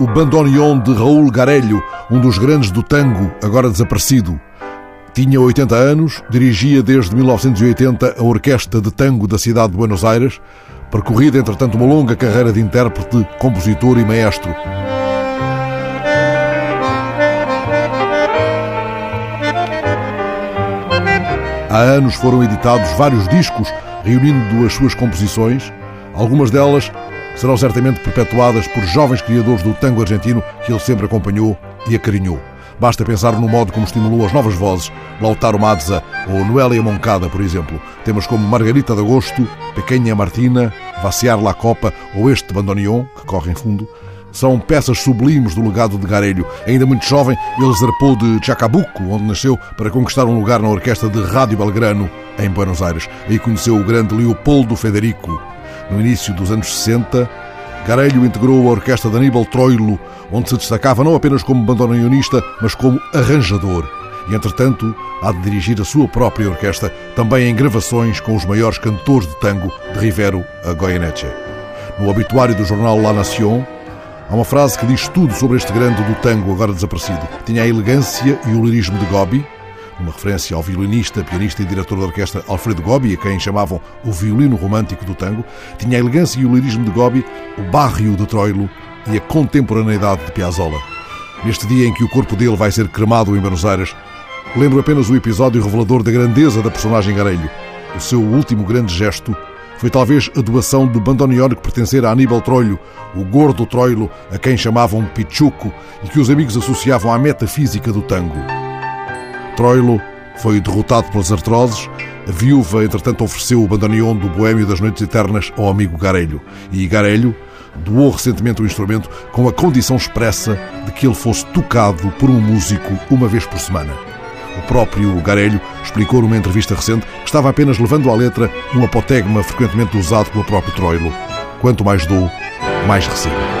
o bandoneon de Raul Garelho, um dos grandes do tango, agora desaparecido. Tinha 80 anos, dirigia desde 1980 a Orquestra de Tango da cidade de Buenos Aires, percorrida, entretanto, uma longa carreira de intérprete, compositor e maestro. Há anos foram editados vários discos reunindo as suas composições, algumas delas serão certamente perpetuadas por jovens criadores do tango argentino que ele sempre acompanhou e acarinhou. Basta pensar no modo como estimulou as novas vozes, Lautaro Mazza ou Noelia Moncada, por exemplo. Temas como Margarita de Agosto, Pequena Martina, Vaciar la Copa ou este bandoneon, que corre em fundo, são peças sublimes do legado de Garelho. Ainda muito jovem, ele zarpou de Chacabuco, onde nasceu, para conquistar um lugar na orquestra de Rádio Belgrano, em Buenos Aires. Aí conheceu o grande Leopoldo Federico. No início dos anos 60, Garelho integrou a orquestra de Aníbal Troilo, onde se destacava não apenas como bandoneonista, mas como arranjador. E, entretanto, há de dirigir a sua própria orquestra, também em gravações com os maiores cantores de tango, de Rivero a Goyeneche. No obituário do jornal La Nación, há uma frase que diz tudo sobre este grande do tango agora desaparecido. Tinha a elegância e o lirismo de Gobi, uma referência ao violinista, pianista e diretor da orquestra Alfredo Gobi, a quem chamavam o violino romântico do tango, tinha a elegância e o lirismo de Gobi, o barrio de Troilo e a contemporaneidade de Piazzolla. Neste dia em que o corpo dele vai ser cremado em Buenos Aires, lembro apenas o episódio revelador da grandeza da personagem Garelho. O seu último grande gesto foi talvez a doação do bandoneon que pertencera a Aníbal Troilo, o gordo Troilo, a quem chamavam Pichuco e que os amigos associavam à metafísica do tango. Troilo foi derrotado pelas artroses. A viúva, entretanto, ofereceu o bandoneon do Boêmio das Noites Eternas ao amigo Garelho. E Garelho doou recentemente o instrumento com a condição expressa de que ele fosse tocado por um músico uma vez por semana. O próprio Garelho explicou numa entrevista recente que estava apenas levando à letra um apotegma frequentemente usado pelo próprio Troilo. Quanto mais dou, mais recebo.